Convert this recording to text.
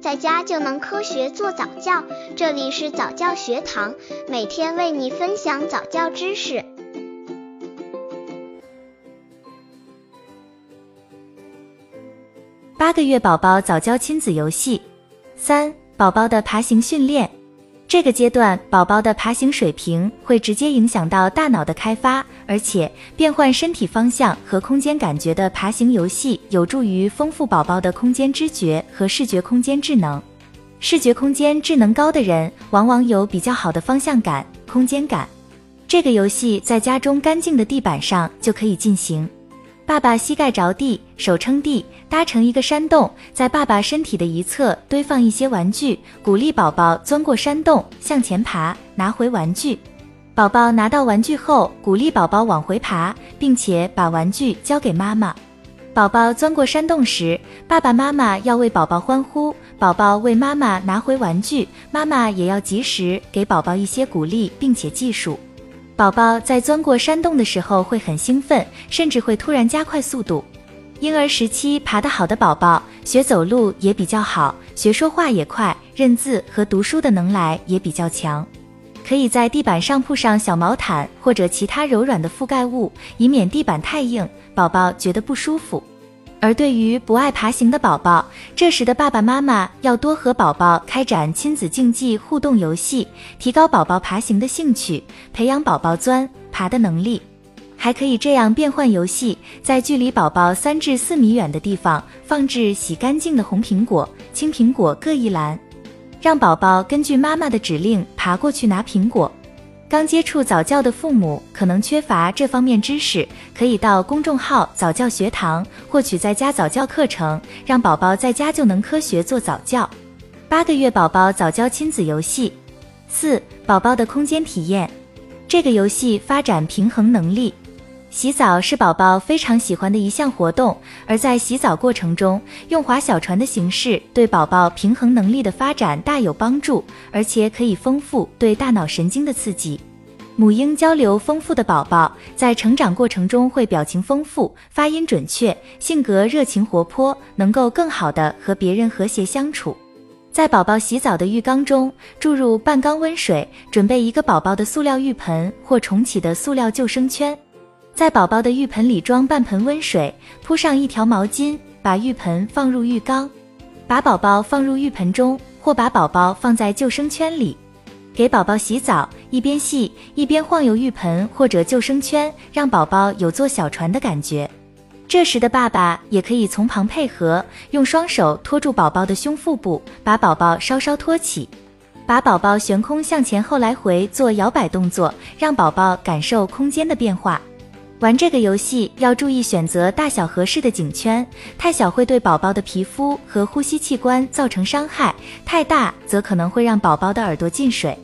在家就能科学做早教。这里是早教学堂，每天为你分享早教知识。八个月宝宝早教亲子游戏三：宝宝的爬行训练。这个阶段，宝宝的爬行水平会直接影响到大脑的开发，而且变换身体方向和空间感觉的爬行游戏有助于丰富宝宝的空间知觉和视觉空间智能。视觉空间智能高的人，往往有比较好的方向感、空间感。这个游戏在家中干净的地板上就可以进行。爸爸膝盖着地，手撑地，搭成一个山洞，在爸爸身体的一侧堆放一些玩具，鼓励宝宝钻过山洞向前爬，拿回玩具。宝宝拿到玩具后，鼓励宝宝往回爬，并且把玩具交给妈妈。宝宝钻过山洞时，爸爸妈妈要为宝宝欢呼，宝宝为妈妈拿回玩具，妈妈也要及时给宝宝一些鼓励，并且计数。宝宝在钻过山洞的时候会很兴奋，甚至会突然加快速度。婴儿时期爬得好的宝宝，学走路也比较好，学说话也快，认字和读书的能来也比较强。可以在地板上铺上小毛毯或者其他柔软的覆盖物，以免地板太硬，宝宝觉得不舒服。而对于不爱爬行的宝宝，这时的爸爸妈妈要多和宝宝开展亲子竞技互动游戏，提高宝宝爬行的兴趣，培养宝宝钻爬的能力。还可以这样变换游戏，在距离宝宝三至四米远的地方放置洗干净的红苹果、青苹果各一篮，让宝宝根据妈妈的指令爬过去拿苹果。刚接触早教的父母可能缺乏这方面知识，可以到公众号早教学堂获取在家早教课程，让宝宝在家就能科学做早教。八个月宝宝早教亲子游戏四，宝宝的空间体验。这个游戏发展平衡能力。洗澡是宝宝非常喜欢的一项活动，而在洗澡过程中，用划小船的形式对宝宝平衡能力的发展大有帮助，而且可以丰富对大脑神经的刺激。母婴交流丰富的宝宝在成长过程中会表情丰富、发音准确、性格热情活泼，能够更好的和别人和谐相处。在宝宝洗澡的浴缸中注入半缸温水，准备一个宝宝的塑料浴盆或重启的塑料救生圈，在宝宝的浴盆里装半盆温水，铺上一条毛巾，把浴盆放入浴缸，把宝宝放入浴盆中，或把宝宝放在救生圈里。给宝宝洗澡，一边洗一边晃悠浴盆或者救生圈，让宝宝有坐小船的感觉。这时的爸爸也可以从旁配合，用双手托住宝宝的胸腹部，把宝宝稍稍托起，把宝宝悬空向前后来回做摇摆动作，让宝宝感受空间的变化。玩这个游戏要注意选择大小合适的颈圈，太小会对宝宝的皮肤和呼吸器官造成伤害，太大则可能会让宝宝的耳朵进水。